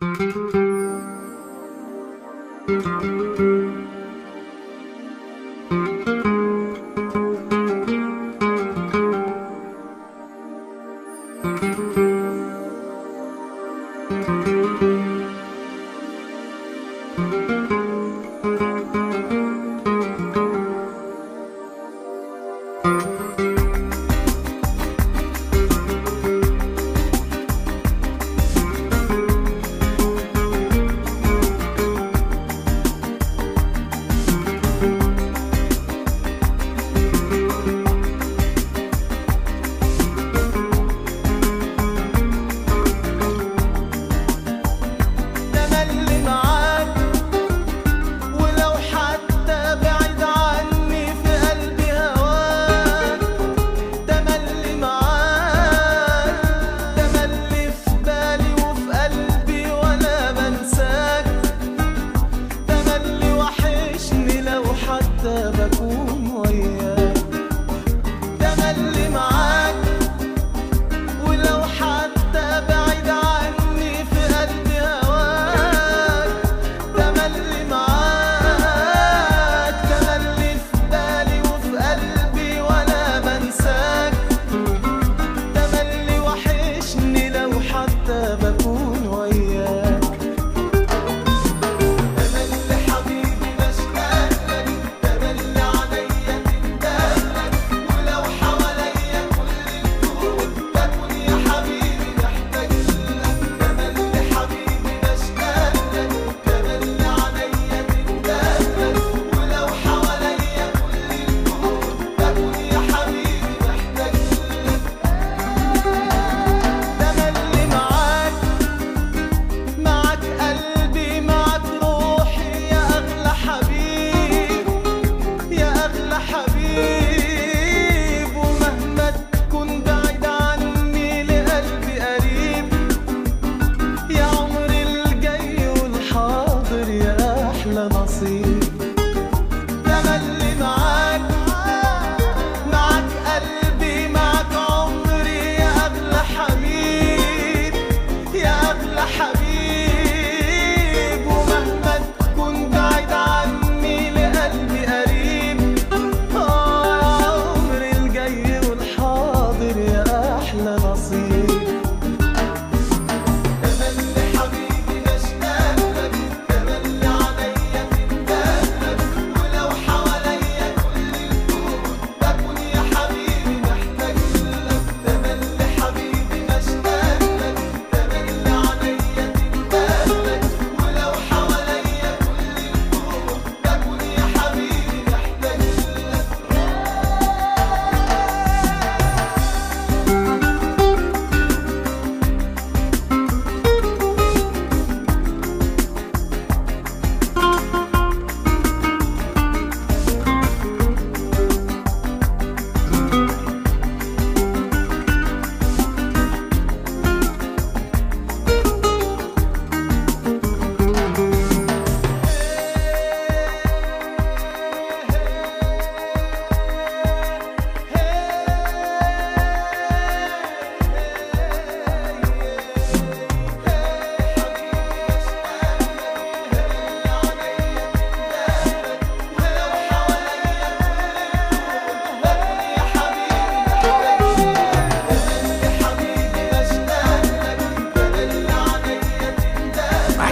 thank you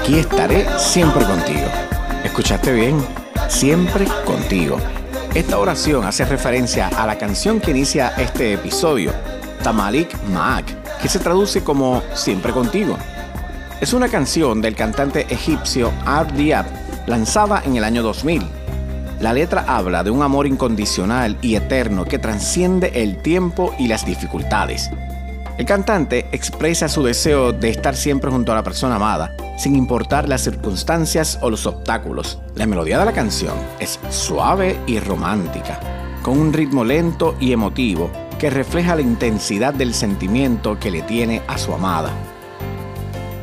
Aquí estaré siempre contigo. ¿Escuchaste bien? Siempre contigo. Esta oración hace referencia a la canción que inicia este episodio, Tamalik Maak, que se traduce como Siempre contigo. Es una canción del cantante egipcio Art lanzada en el año 2000. La letra habla de un amor incondicional y eterno que transciende el tiempo y las dificultades. El cantante expresa su deseo de estar siempre junto a la persona amada, sin importar las circunstancias o los obstáculos. La melodía de la canción es suave y romántica, con un ritmo lento y emotivo que refleja la intensidad del sentimiento que le tiene a su amada.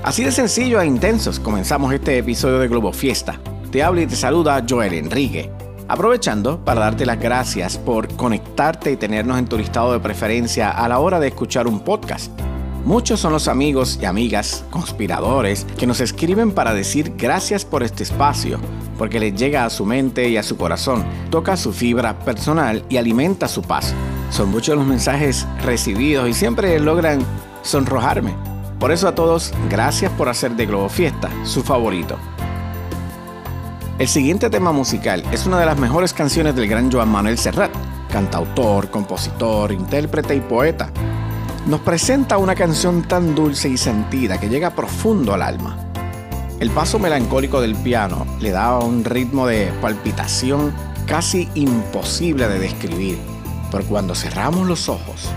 Así de sencillo e intensos comenzamos este episodio de Globo Fiesta. Te habla y te saluda Joel Enrique. Aprovechando para darte las gracias por conectarte y tenernos en tu listado de preferencia a la hora de escuchar un podcast. Muchos son los amigos y amigas, conspiradores, que nos escriben para decir gracias por este espacio, porque les llega a su mente y a su corazón, toca su fibra personal y alimenta su paz. Son muchos los mensajes recibidos y siempre logran sonrojarme. Por eso a todos, gracias por hacer de Globo Fiesta su favorito. El siguiente tema musical es una de las mejores canciones del gran Joan Manuel Serrat, cantautor, compositor, intérprete y poeta nos presenta una canción tan dulce y sentida que llega profundo al alma. El paso melancólico del piano le da un ritmo de palpitación casi imposible de describir, pero cuando cerramos los ojos,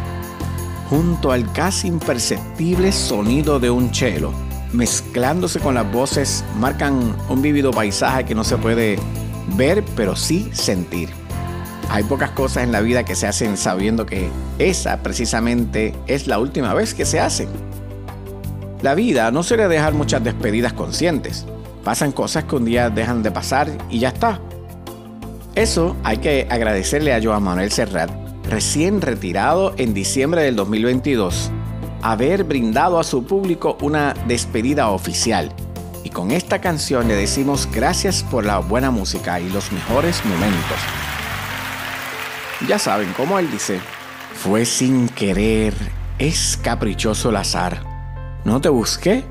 junto al casi imperceptible sonido de un cello, mezclándose con las voces, marcan un vívido paisaje que no se puede ver, pero sí sentir. Hay pocas cosas en la vida que se hacen sabiendo que esa precisamente es la última vez que se hacen. La vida no suele dejar muchas despedidas conscientes. Pasan cosas que un día dejan de pasar y ya está. Eso hay que agradecerle a Joan Manuel Serrat, recién retirado en diciembre del 2022, haber brindado a su público una despedida oficial. Y con esta canción le decimos gracias por la buena música y los mejores momentos. Ya saben cómo él dice, fue sin querer, es caprichoso el azar. No te busqué,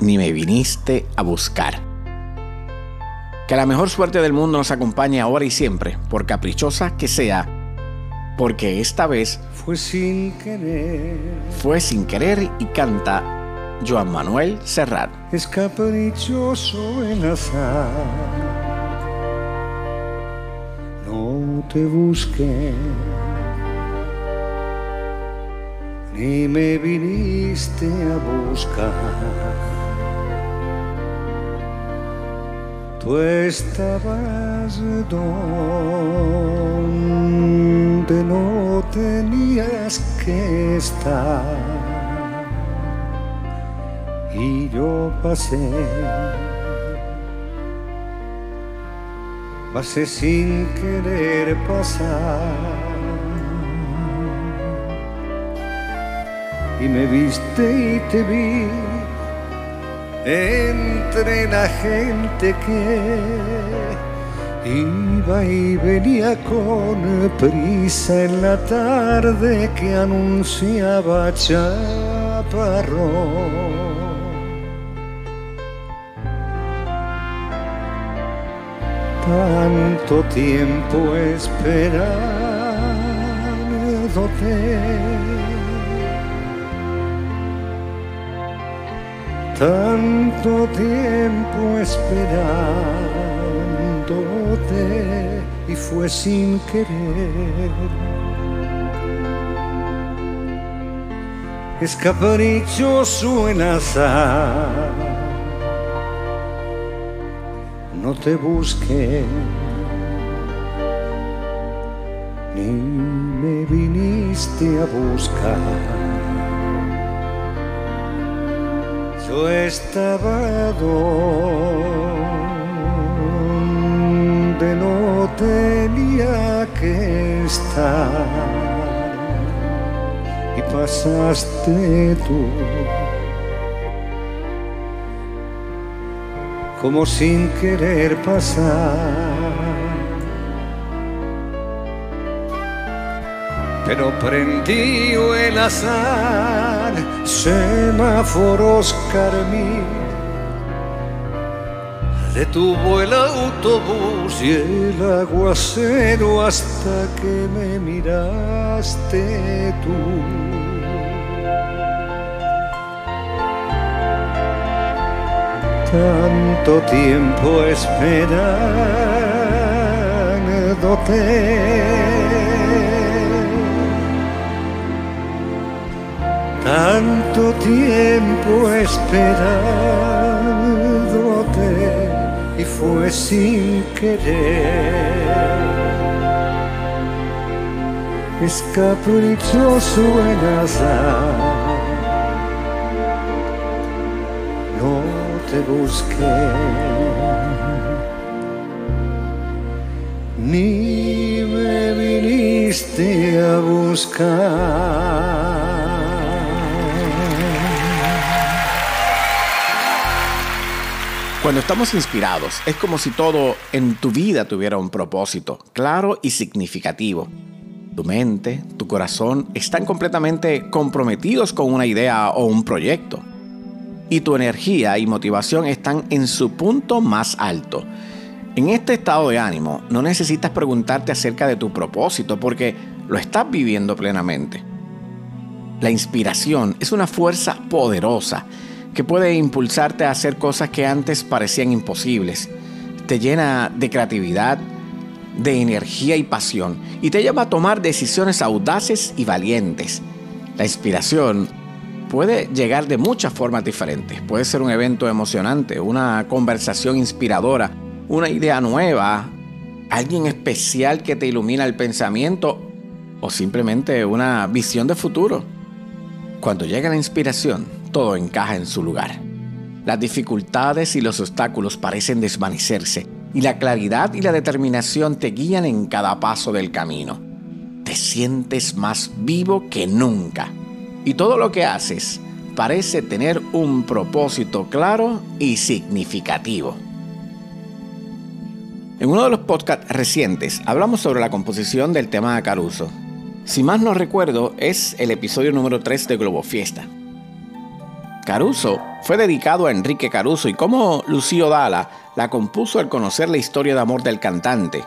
ni me viniste a buscar. Que la mejor suerte del mundo nos acompañe ahora y siempre, por caprichosa que sea, porque esta vez fue sin querer. Fue sin querer y canta Joan Manuel Serrat. Es caprichoso el azar te busqué, ni me viniste a buscar. Tú estabas donde no tenías que estar y yo pasé pasé sin querer pasar. Y me viste y te vi entre la gente que iba y venía con prisa en la tarde que anunciaba chaparrón. Tanto tiempo esperándote, tanto tiempo esperándote y fue sin querer. Es caprichoso el azar no te busqué, ni me viniste a buscar. Yo estaba donde no tenía que estar y pasaste tú como sin querer pasar. Pero prendió el azar, semáforos carmín. Detuvo el autobús y el aguacero hasta que me miraste tú. Tanto tiempo esperándote. Tanto tiempo esperándote y fue sin querer. Es caprichoso el azar busqué. Ni me viniste a buscar. Cuando estamos inspirados, es como si todo en tu vida tuviera un propósito claro y significativo. Tu mente, tu corazón están completamente comprometidos con una idea o un proyecto. Y tu energía y motivación están en su punto más alto. En este estado de ánimo no necesitas preguntarte acerca de tu propósito porque lo estás viviendo plenamente. La inspiración es una fuerza poderosa que puede impulsarte a hacer cosas que antes parecían imposibles. Te llena de creatividad, de energía y pasión y te lleva a tomar decisiones audaces y valientes. La inspiración puede llegar de muchas formas diferentes. Puede ser un evento emocionante, una conversación inspiradora, una idea nueva, alguien especial que te ilumina el pensamiento o simplemente una visión de futuro. Cuando llega la inspiración, todo encaja en su lugar. Las dificultades y los obstáculos parecen desvanecerse y la claridad y la determinación te guían en cada paso del camino. Te sientes más vivo que nunca y todo lo que haces parece tener un propósito claro y significativo. En uno de los podcasts recientes hablamos sobre la composición del tema de Caruso. Si más no recuerdo, es el episodio número 3 de Globo Fiesta. Caruso fue dedicado a Enrique Caruso y como Lucio Dala la compuso al conocer la historia de amor del cantante.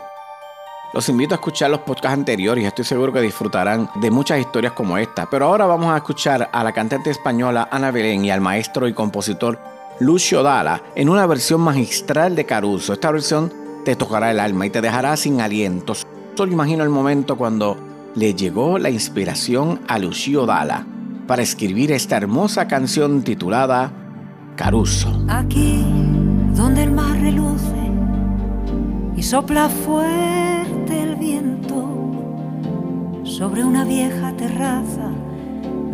Los invito a escuchar los podcasts anteriores y estoy seguro que disfrutarán de muchas historias como esta. Pero ahora vamos a escuchar a la cantante española Ana Belén y al maestro y compositor Lucio Dala en una versión magistral de Caruso. Esta versión te tocará el alma y te dejará sin aliento. Solo imagino el momento cuando le llegó la inspiración a Lucio Dala para escribir esta hermosa canción titulada Caruso. Aquí donde el mar reluce y sopla el viento sobre una vieja terraza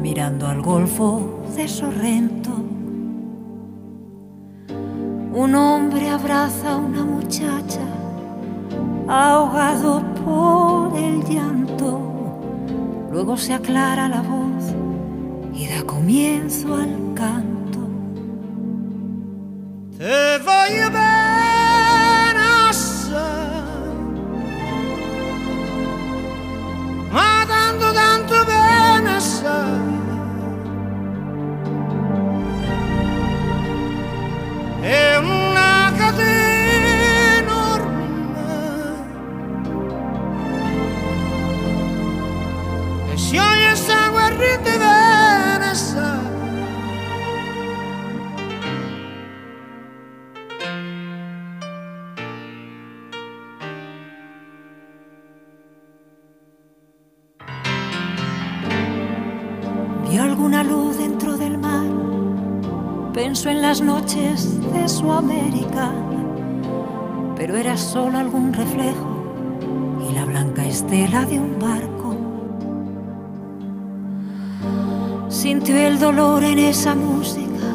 mirando al golfo de Sorrento. Un hombre abraza a una muchacha ahogado por el llanto. Luego se aclara la voz y da comienzo al canto. Su América, pero era solo algún reflejo y la blanca estela de un barco. Sintió el dolor en esa música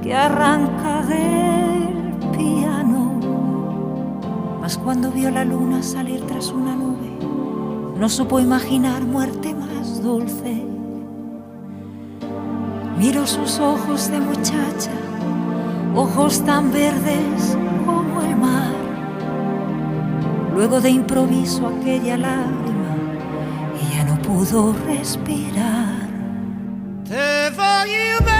que arranca del piano, mas cuando vio la luna salir tras una nube, no supo imaginar muerte más dulce. Miro sus ojos de muchacha, ojos tan verdes como el mar. Luego de improviso aquella lágrima, ella no pudo respirar. Te voglio bene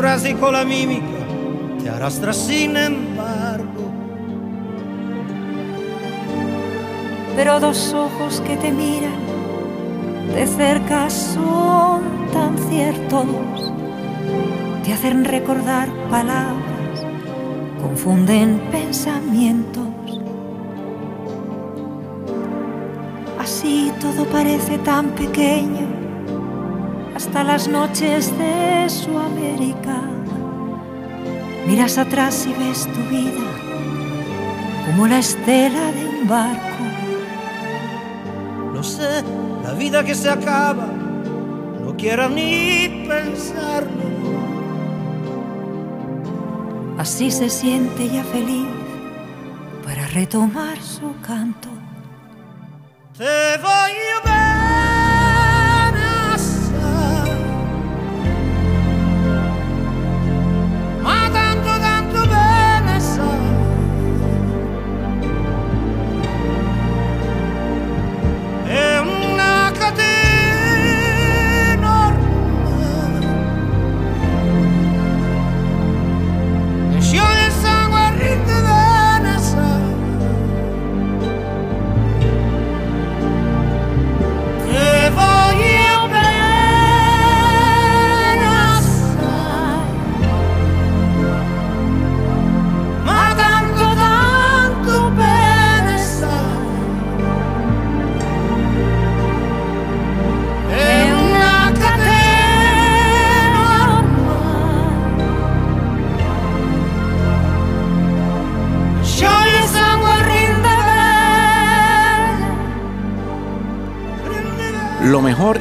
disfraz con la mímica, te arrastra sin embargo. Pero dos ojos que te miran de cerca son tan ciertos te hacen recordar palabras, confunden pensamientos. Así todo parece tan pequeño, hasta las noches de su América. Miras atrás y ves tu vida como la estela de un barco. No sé, la vida que se acaba, no quiero ni pensarlo. Así se siente ya feliz para retomar su canto. Te voy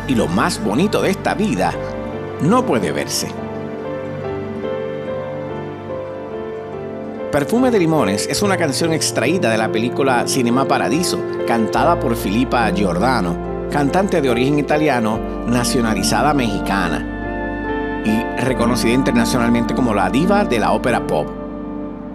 y lo más bonito de esta vida no puede verse. Perfume de Limones es una canción extraída de la película Cinema Paradiso, cantada por Filipa Giordano, cantante de origen italiano, nacionalizada mexicana y reconocida internacionalmente como la diva de la ópera pop.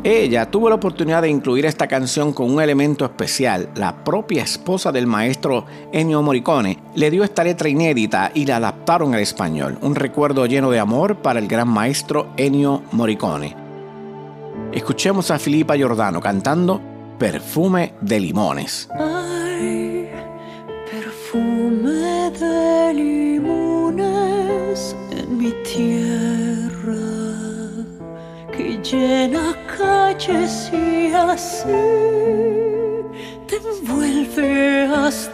Ella tuvo la oportunidad de incluir esta canción con un elemento especial. La propia esposa del maestro Ennio Morricone le dio esta letra inédita y la adaptaron al español. Un recuerdo lleno de amor para el gran maestro Ennio Morricone. Escuchemos a Filipa Giordano cantando Perfume de Limones. Ay, perfume de limones en mi tierra que llena y así te envuelve hasta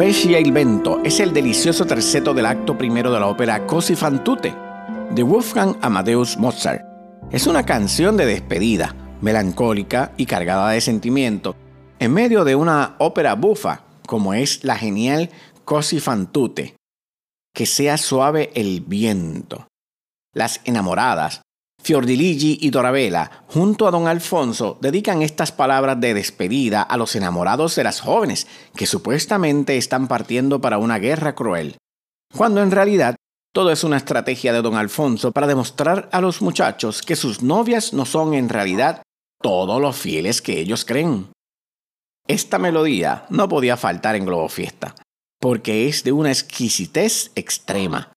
Rovescia il vento es el delicioso terceto del acto primero de la ópera Così fan tutte de Wolfgang Amadeus Mozart. Es una canción de despedida, melancólica y cargada de sentimiento, en medio de una ópera bufa, como es la genial Così fan tutte. Que sea suave el viento. Las enamoradas, Fiordiligi y Dorabella, junto a don Alfonso, dedican estas palabras de despedida a los enamorados de las jóvenes que supuestamente están partiendo para una guerra cruel, cuando en realidad todo es una estrategia de don Alfonso para demostrar a los muchachos que sus novias no son en realidad todos los fieles que ellos creen. Esta melodía no podía faltar en Globo Fiesta, porque es de una exquisitez extrema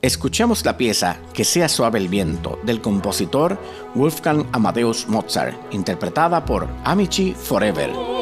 Escuchemos la pieza Que sea suave el viento del compositor Wolfgang Amadeus Mozart, interpretada por Amici Forever.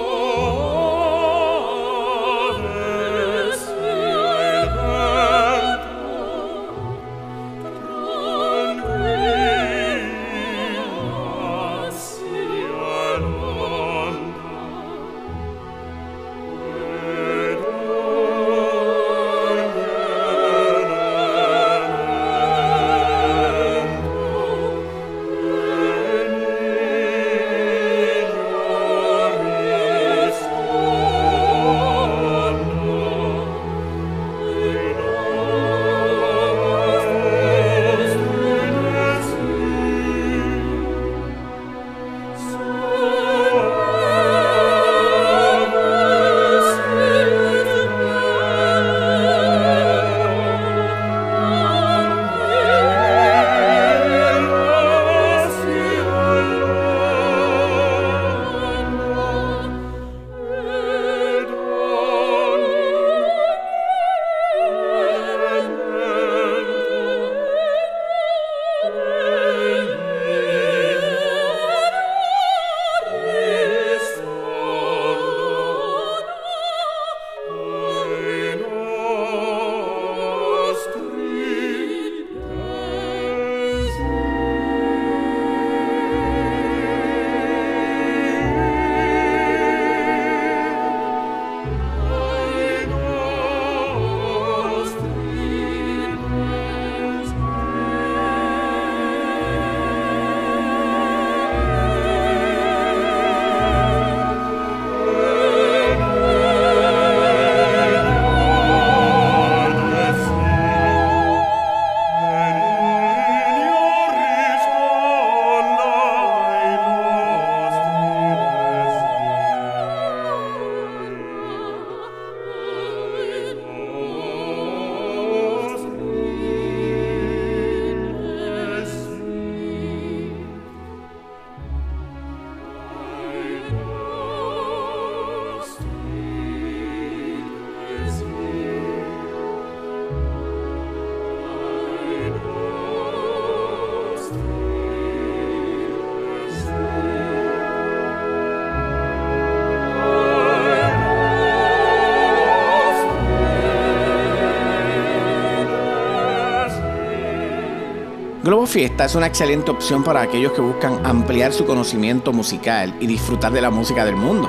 Globo Fiesta es una excelente opción para aquellos que buscan ampliar su conocimiento musical y disfrutar de la música del mundo,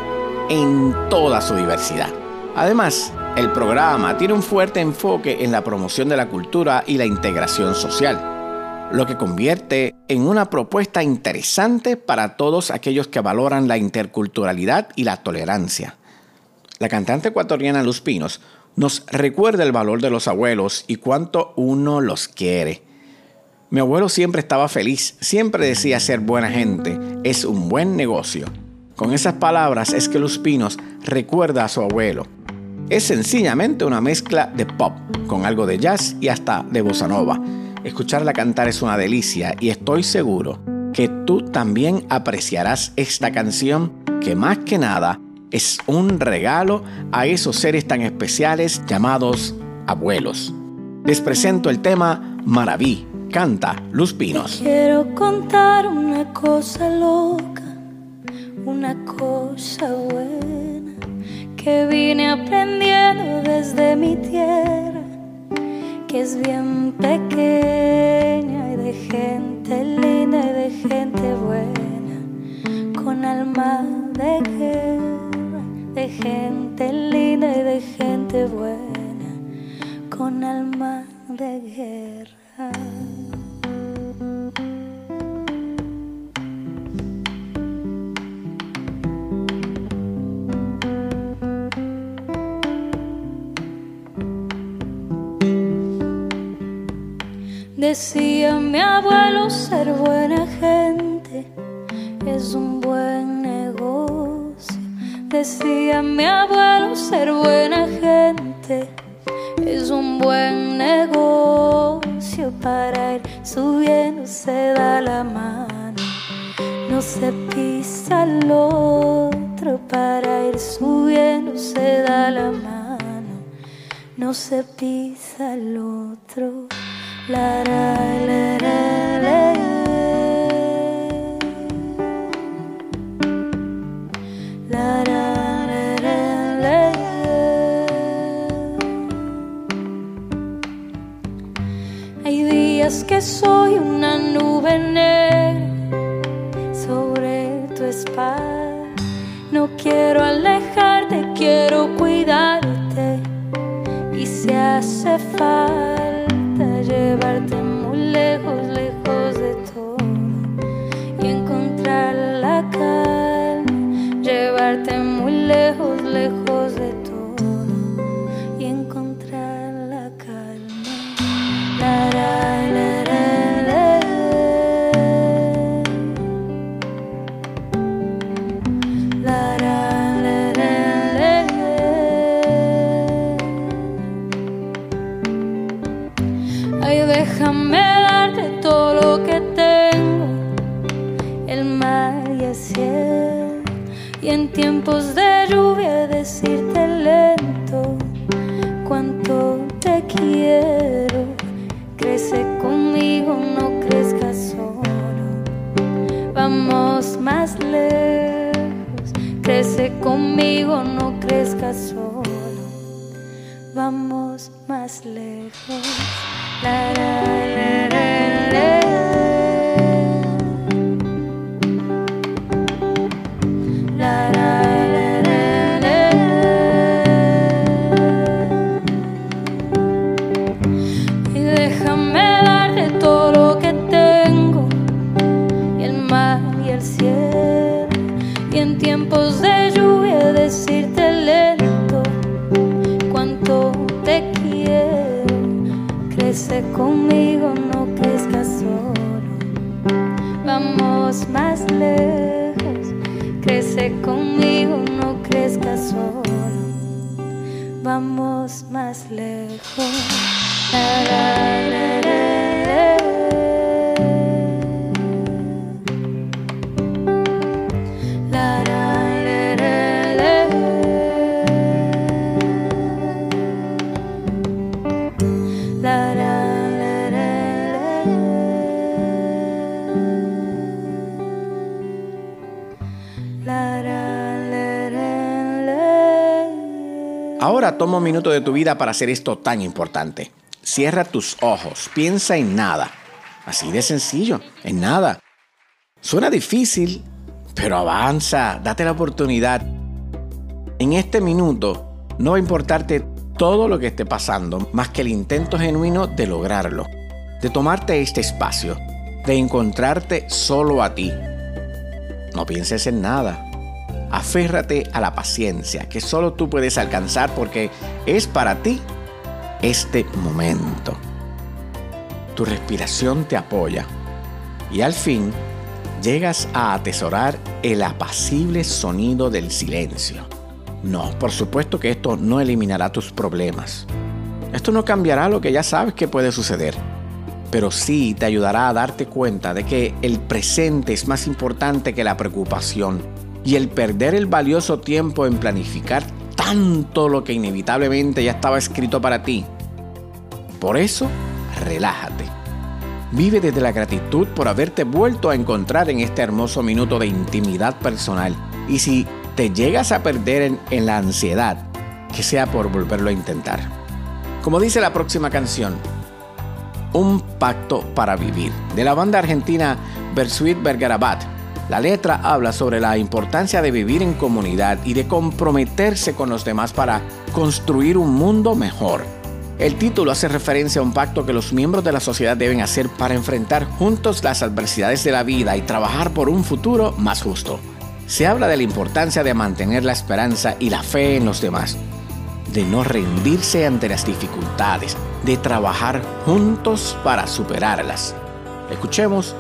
en toda su diversidad. Además, el programa tiene un fuerte enfoque en la promoción de la cultura y la integración social, lo que convierte en una propuesta interesante para todos aquellos que valoran la interculturalidad y la tolerancia. La cantante ecuatoriana Luz Pinos nos recuerda el valor de los abuelos y cuánto uno los quiere. Mi abuelo siempre estaba feliz, siempre decía ser buena gente, es un buen negocio. Con esas palabras es que Luz Pinos recuerda a su abuelo. Es sencillamente una mezcla de pop, con algo de jazz y hasta de bossa nova. Escucharla cantar es una delicia y estoy seguro que tú también apreciarás esta canción que más que nada es un regalo a esos seres tan especiales llamados abuelos. Les presento el tema Maraví Canta Luz Pinos. quiero contar una cosa loca, una cosa buena que vine aprendiendo desde mi tierra, que es bien pequeña y de gente linda y de gente buena, con alma de guerra de gente linda y de gente buena, con alma de guerra. Decía mi abuelo ser buena gente es un buen negocio. Decía mi abuelo ser buena gente es un buen negocio para ir subiendo se da la mano. No se pisa al otro para ir subiendo se da la mano. No se pisa al otro. Hay días que soy una nube negra sobre tu espalda. No quiero alejarte, quiero cuidarte. Y si hace falta llevarte tiempos de lluvia decirte lento cuánto te quiero. Crece conmigo, no crezcas solo. Vamos más lejos. Crece conmigo, no crezcas solo. Vamos más lejos. La, De tu vida para hacer esto tan importante. Cierra tus ojos, piensa en nada. Así de sencillo, en nada. Suena difícil, pero avanza, date la oportunidad. En este minuto no va a importarte todo lo que esté pasando, más que el intento genuino de lograrlo, de tomarte este espacio, de encontrarte solo a ti. No pienses en nada. Aférrate a la paciencia que solo tú puedes alcanzar porque es para ti este momento. Tu respiración te apoya y al fin llegas a atesorar el apacible sonido del silencio. No, por supuesto que esto no eliminará tus problemas. Esto no cambiará lo que ya sabes que puede suceder, pero sí te ayudará a darte cuenta de que el presente es más importante que la preocupación y el perder el valioso tiempo en planificar tanto lo que inevitablemente ya estaba escrito para ti. Por eso, relájate. Vive desde la gratitud por haberte vuelto a encontrar en este hermoso minuto de intimidad personal. Y si te llegas a perder en, la ansiedad, que sea por volverlo a intentar. Como dice la próxima canción, Un pacto para vivir, de la banda argentina Bersuit Bergarabat. La letra habla sobre la importancia de vivir en comunidad y de comprometerse con los demás para construir un mundo mejor. El título hace referencia a un pacto que los miembros de la sociedad deben hacer para enfrentar juntos las adversidades de la vida y trabajar por un futuro más justo. Se habla de la importancia de mantener la esperanza y la fe en los demás, de no rendirse ante las dificultades, de trabajar juntos para superarlas. Escuchemos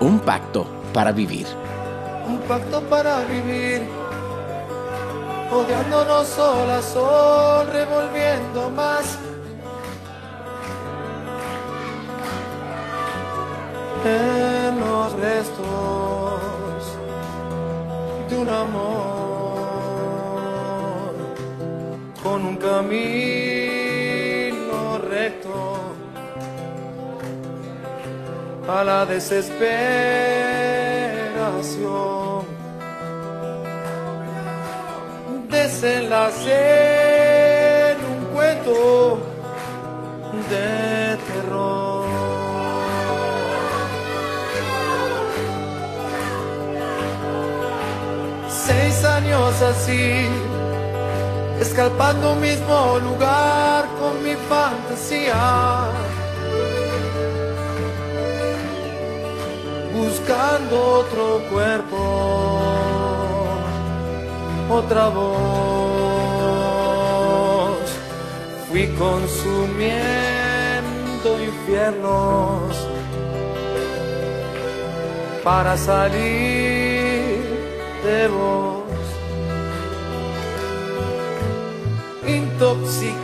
un pacto para vivir. Un pacto para vivir odiándonos sol a sol, revolviendo más. En los restos de un amor con un camino a la desesperación. desenlace en un cuento de terror. Seis años así, escalpando un mismo lugar con mi fantasía. Buscando otro cuerpo otra voz. Fui consumiendo infiernos para salir de vos. Intoxicado,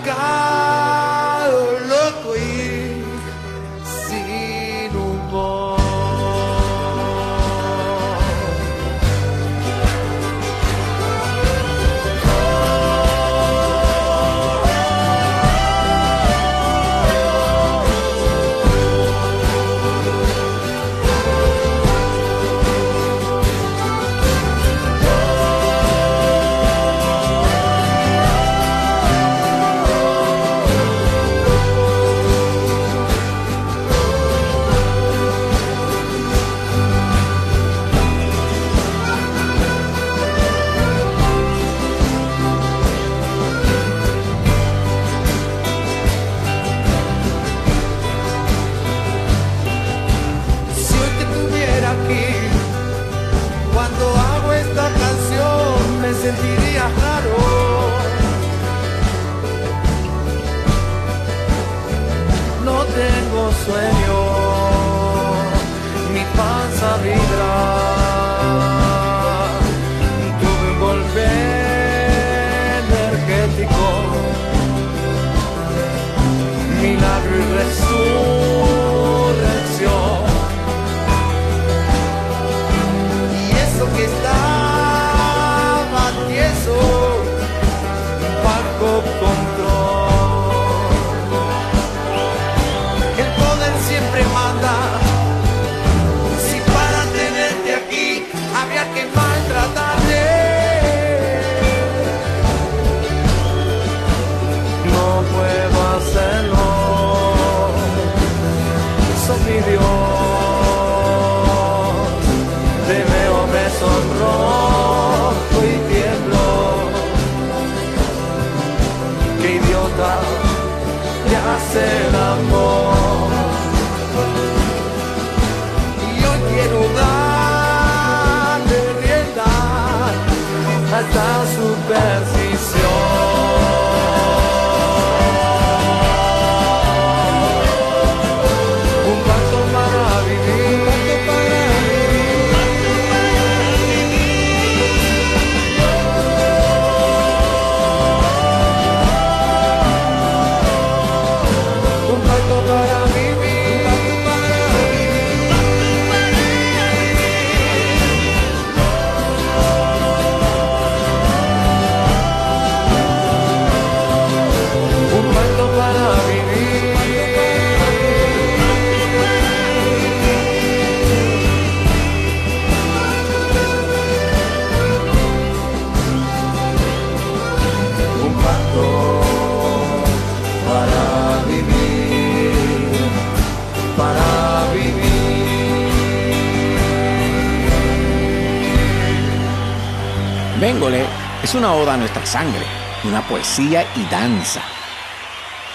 una oda a nuestra sangre, una poesía y danza.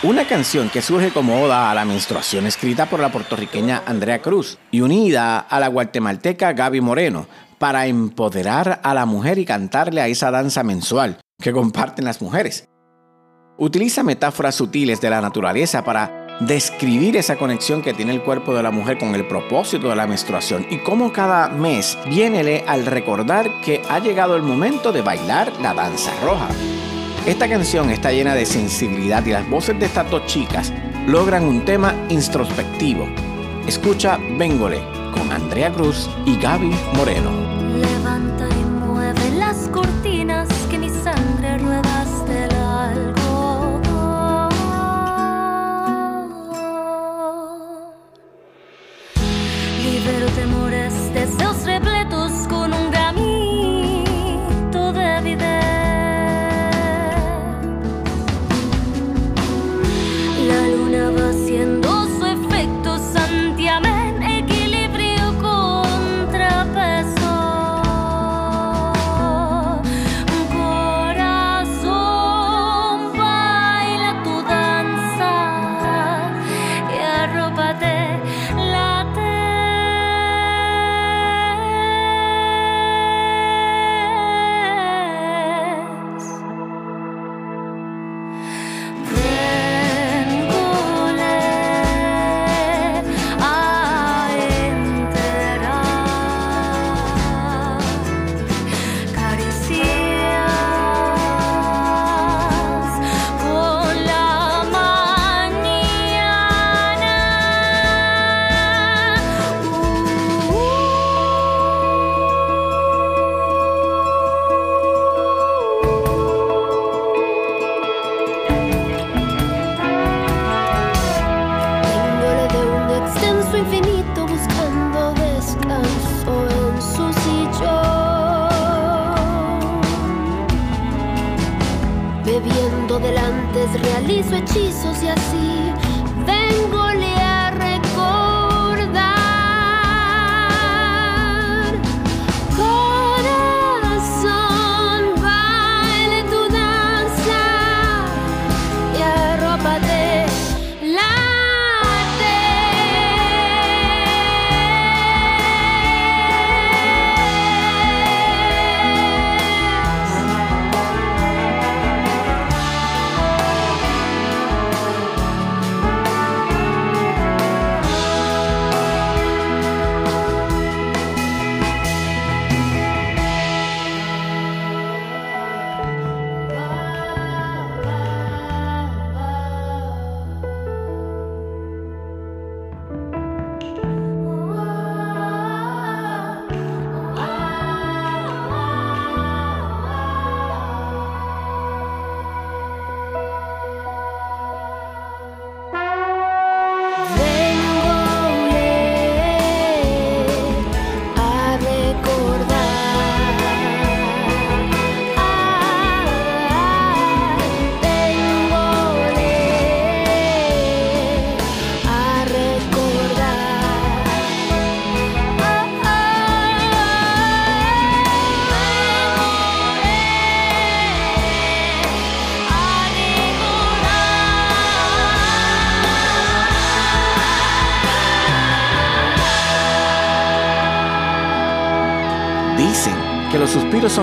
Una canción que surge como oda a la menstruación escrita por la puertorriqueña Andrea Cruz y unida a la guatemalteca Gaby Moreno para empoderar a la mujer y cantarle a esa danza mensual que comparten las mujeres. Utiliza metáforas sutiles de la naturaleza para describir esa conexión que tiene el cuerpo de la mujer con el propósito de la menstruación y cómo cada mes viene al recordar que ha llegado el momento de bailar la danza roja. Esta canción está llena de sensibilidad y las voces de estas dos chicas logran un tema introspectivo. Escucha Véngole con Andrea Cruz y Gaby Moreno. Levanta y mueve las cortinas delante realizo hechizos y así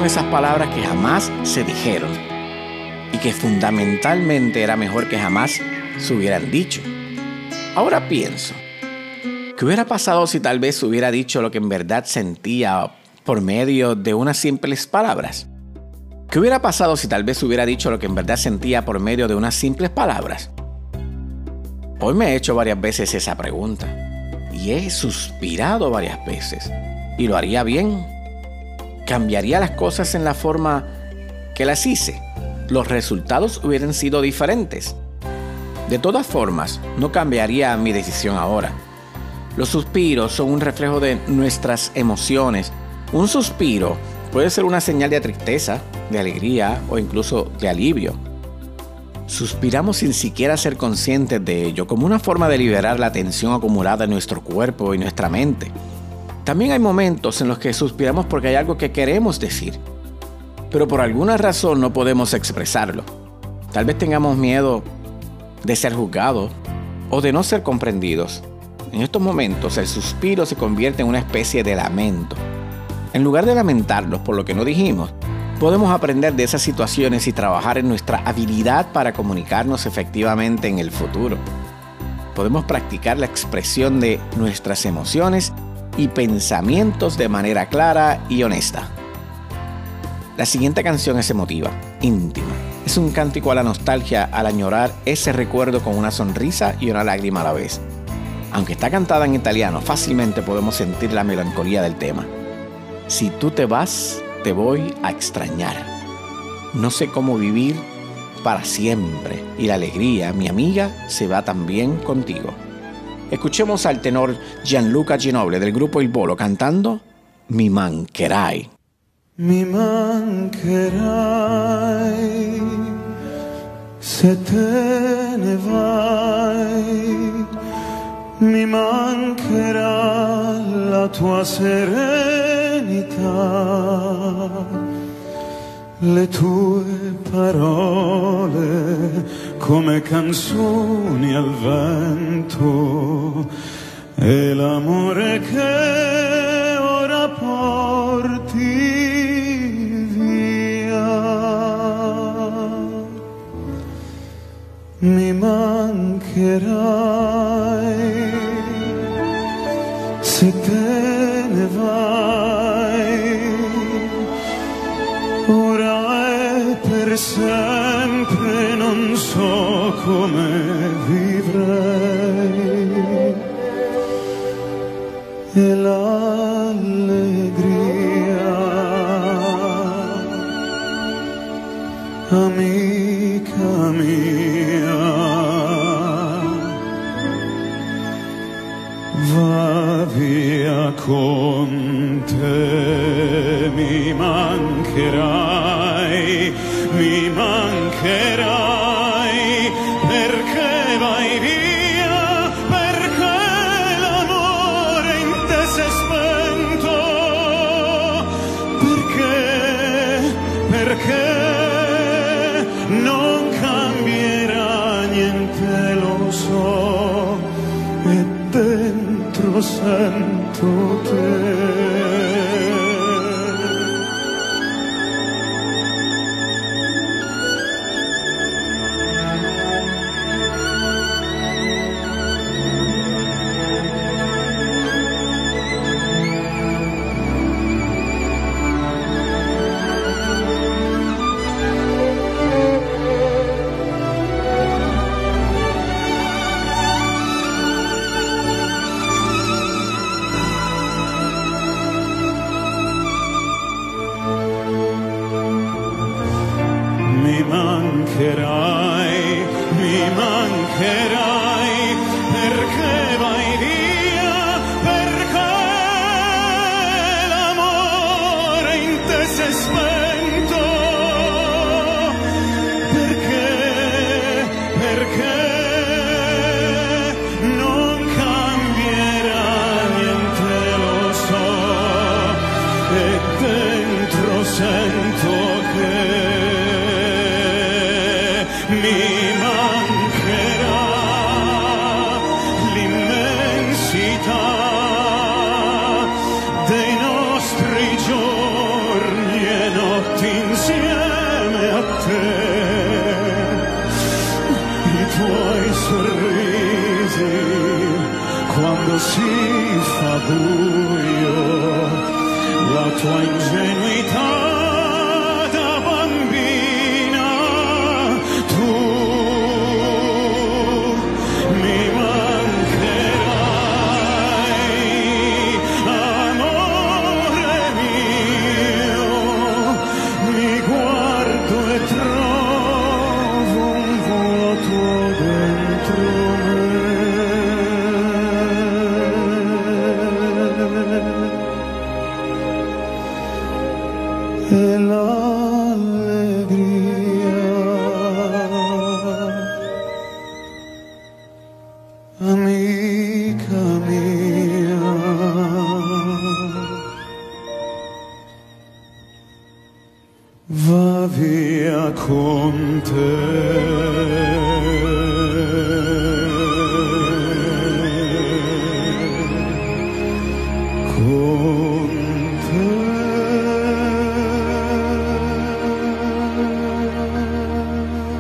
esas palabras que jamás se dijeron y que fundamentalmente era mejor que jamás se hubieran dicho. Ahora pienso, ¿qué hubiera pasado si tal vez hubiera dicho lo que en verdad sentía por medio de unas simples palabras? ¿Qué hubiera pasado si tal vez hubiera dicho lo que en verdad sentía por medio de unas simples palabras? Hoy me he hecho varias veces esa pregunta y he suspirado varias veces y lo haría bien. Cambiaría las cosas en la forma que las hice. Los resultados hubieran sido diferentes. De todas formas, no cambiaría mi decisión ahora. Los suspiros son un reflejo de nuestras emociones. Un suspiro puede ser una señal de tristeza, de alegría o incluso de alivio. Suspiramos sin siquiera ser conscientes de ello, como una forma de liberar la tensión acumulada en nuestro cuerpo y nuestra mente. También hay momentos en los que suspiramos porque hay algo que queremos decir. pero por alguna razón no podemos expresarlo. Tal vez tengamos miedo de ser juzgados o de no ser comprendidos. En estos momentos el suspiro se convierte en una especie de lamento. En lugar de lamentarnos por lo que no dijimos, podemos aprender de esas situaciones y trabajar en nuestra habilidad para comunicarnos efectivamente en el futuro. Podemos practicar la expresión de nuestras emociones y pensamientos de manera clara y honesta. La siguiente canción es emotiva, íntima. Es un cántico a la nostalgia al añorar ese recuerdo con una sonrisa y una lágrima a la vez. Aunque está cantada en italiano, fácilmente podemos sentir la melancolía del tema. Si tú te vas, te voy a extrañar. No sé cómo vivir para siempre y la alegría, mi amiga, se va también contigo. Escuchemos al tenor Gianluca Ginoble del grupo Il Bolo cantando Mi mancherai. Mi mancherai se te ne vai, mi mancherà la tua serenità, le tue parole come canzoni al vento e l'amore che ora porti mi mancherai se te ne vai. Ora è per sempre, so come vivrei. E l'allegria, amica mia. va via con te, mi mancherai, mi mancherai, sento te.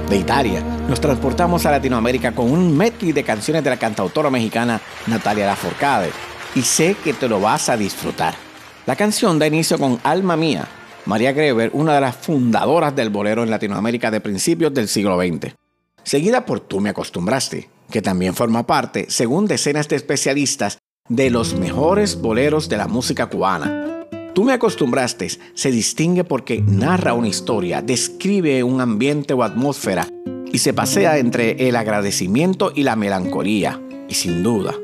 De Italia, nos transportamos a Latinoamérica con un medley de canciones de la cantautora mexicana Natalia Lafourcade. Y sé que te lo vas a disfrutar. La canción da inicio con Alma Mía, María Greber, una de las fundadoras del bolero en Latinoamérica de principios del siglo XX. Seguida por Tú me acostumbraste, que también forma parte, según decenas de especialistas, de los mejores boleros de la música cubana. Tú me acostumbraste se distingue porque narra una historia, describe un ambiente o atmósfera y se pasea entre el agradecimiento y la melancolía. Y sin duda,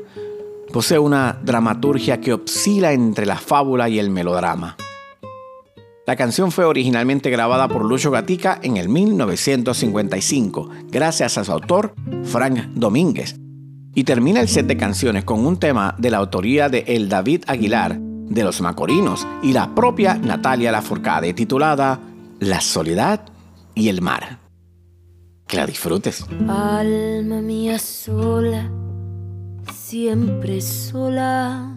posee una dramaturgia que oscila entre la fábula y el melodrama. La canción fue originalmente grabada por Lucho Gatica en el 1955, gracias a su autor, Frank Domínguez, y termina el set de canciones con un tema de la autoría de El David Aguilar, de los Macorinos, y la propia Natalia Lafourcade, titulada La soledad y el mar. Que la disfrutes. Alma mía sola, siempre sola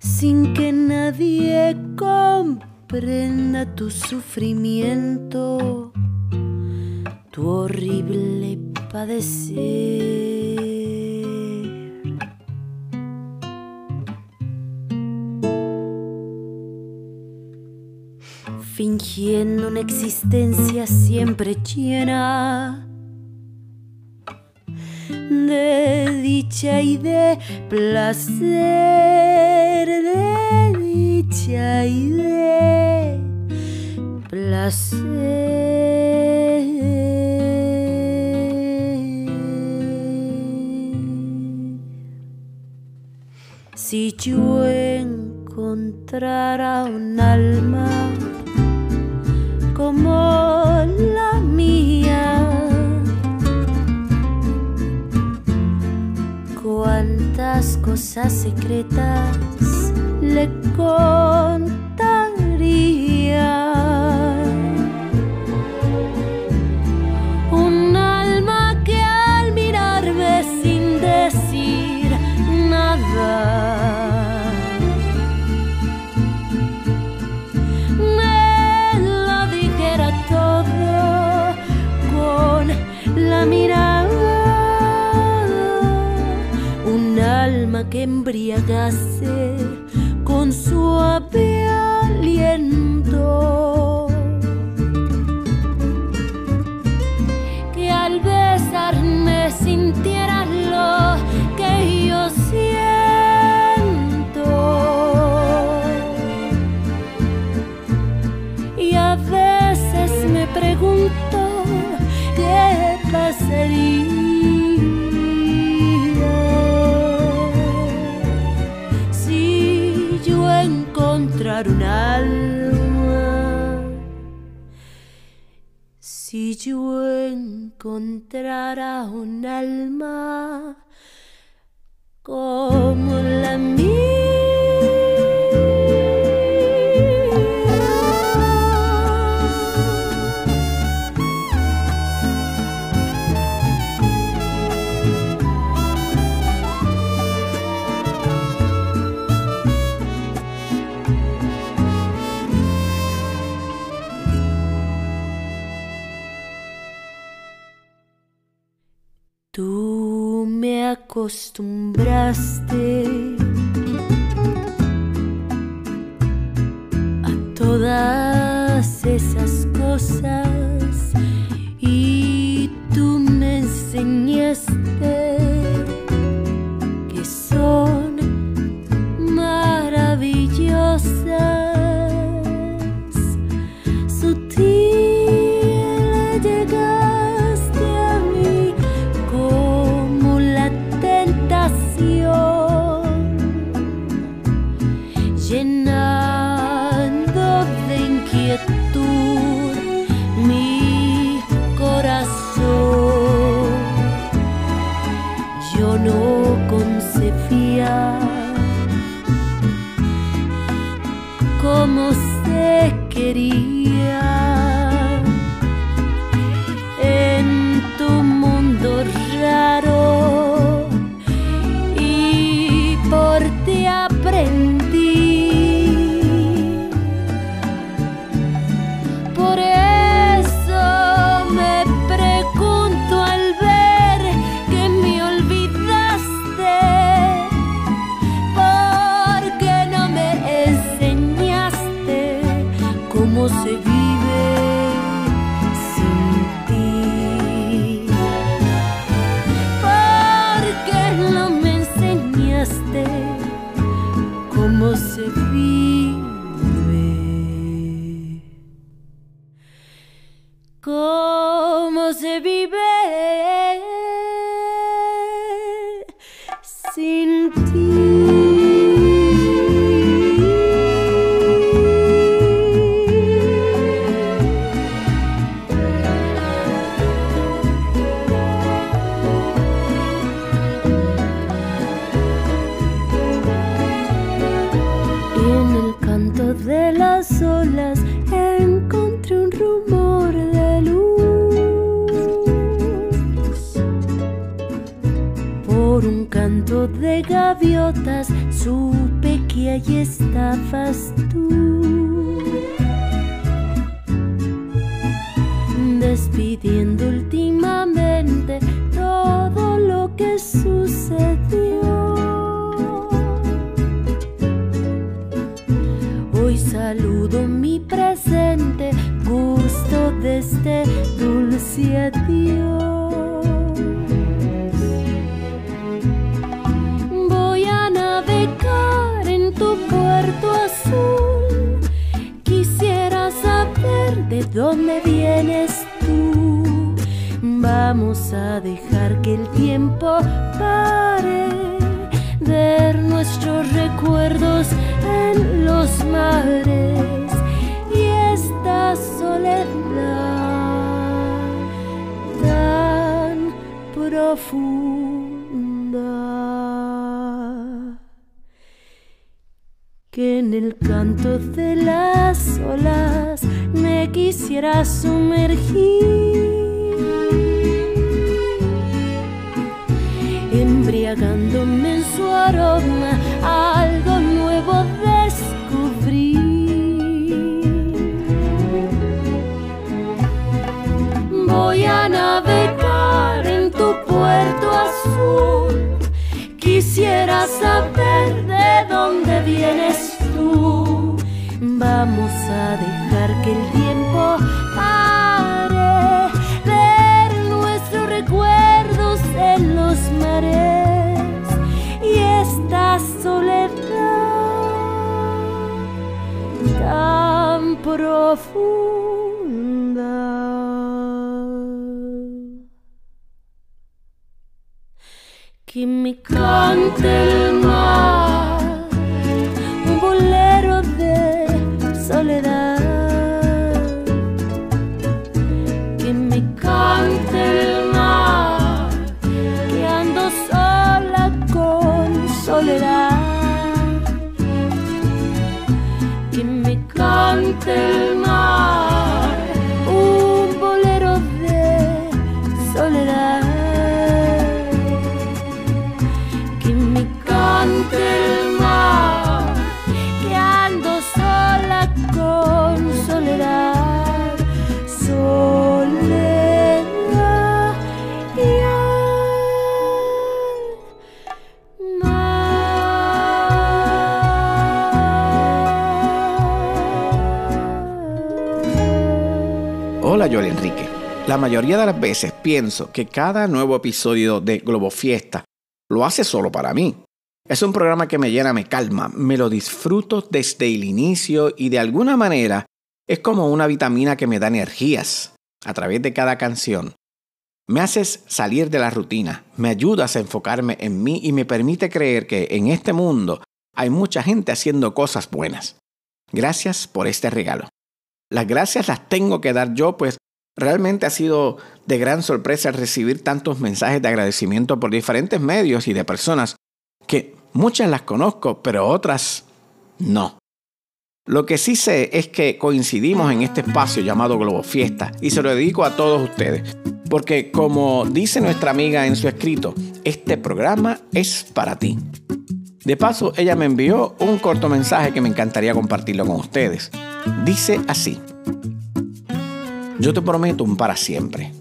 sin que nadie comprenda tu sufrimiento, tu horrible padecer. Fingiendo una existencia siempre llena de dicha y de placer, de dicha y de placer. Si yo encontrara un alma como cosas secretas le contaría. tegas encontrara un alma como la mía. Acostumbraste Vamos a dejar que el tiempo pare, ver nuestros recuerdos en los mares y esta soledad tan profunda. Que me cante La mayoría de las veces pienso que cada nuevo episodio de Globo Fiesta lo hace solo para mí. Es un programa que me llena, me calma, me lo disfruto desde el inicio y de alguna manera es como una vitamina que me da energías a través de cada canción. Me haces salir de la rutina, me ayudas a enfocarme en mí y me permite creer que en este mundo hay mucha gente haciendo cosas buenas. Gracias por este regalo. Las gracias las tengo que dar yo, pues realmente ha sido de gran sorpresa recibir tantos mensajes de agradecimiento por diferentes medios y de personas que muchas las conozco, pero otras no. Lo que sí sé es que coincidimos en este espacio llamado Globo Fiesta y se lo dedico a todos ustedes, porque como dice nuestra amiga en su escrito, este programa es para ti. De paso, ella me envió un corto mensaje que me encantaría compartirlo con ustedes. Dice así. Yo te prometo un para siempre.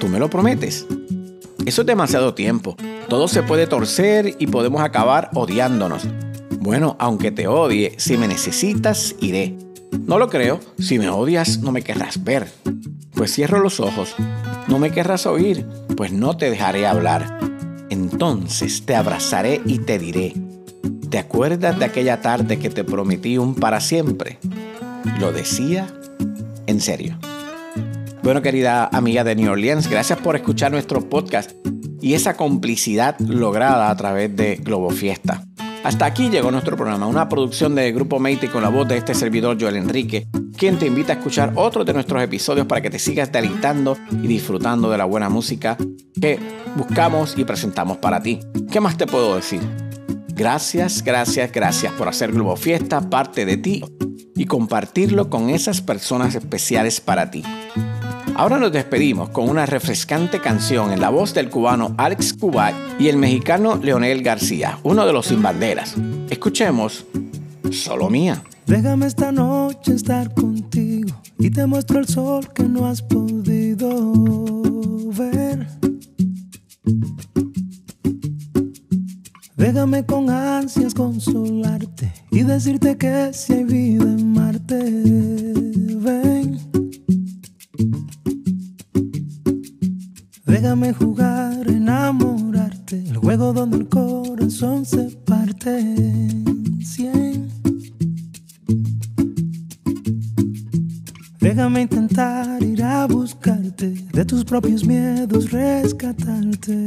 ¿Tú me lo prometes? Eso es demasiado tiempo. Todo se puede torcer y podemos acabar odiándonos. Bueno, aunque te odie, si me necesitas, iré. No lo creo. Si me odias, no me querrás ver. Pues cierro los ojos. No me querrás oír, pues no te dejaré hablar. Entonces te abrazaré y te diré, ¿te acuerdas de aquella tarde que te prometí un para siempre? Lo decía en serio. Bueno, querida amiga de New Orleans, gracias por escuchar nuestro podcast. y esa complicidad lograda a través de Globo Fiesta. Hasta aquí llegó nuestro programa, una producción de Grupo Meite con la voz de este servidor Joel Enrique, quien te invita a escuchar otros de nuestros episodios para que te sigas deleitando y disfrutando de la buena música que buscamos y presentamos para ti. ¿Qué más te puedo decir? Gracias, gracias, gracias por hacer Globo Fiesta parte de ti y compartirlo con esas personas especiales para ti. Ahora nos despedimos con una refrescante canción en la voz del cubano Alex Cubat y el mexicano Leonel García, uno de los sin banderas. Escuchemos Solo Mía. Déjame esta noche estar contigo y te muestro el sol que no has podido ver. Déjame con ansias consolarte y decirte que si hay vida en Marte, donde el corazón se parte. Déjame intentar ir a buscarte, de tus propios miedos rescatarte,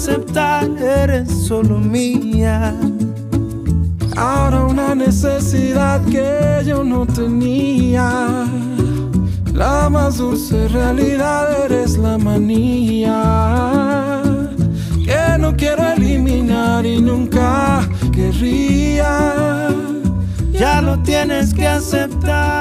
aceptar, eres solo mía. Ahora una necesidad que yo no tenía. La más dulce realidad eres la manía que no quiero eliminar y nunca querría. Ya lo tienes que aceptar.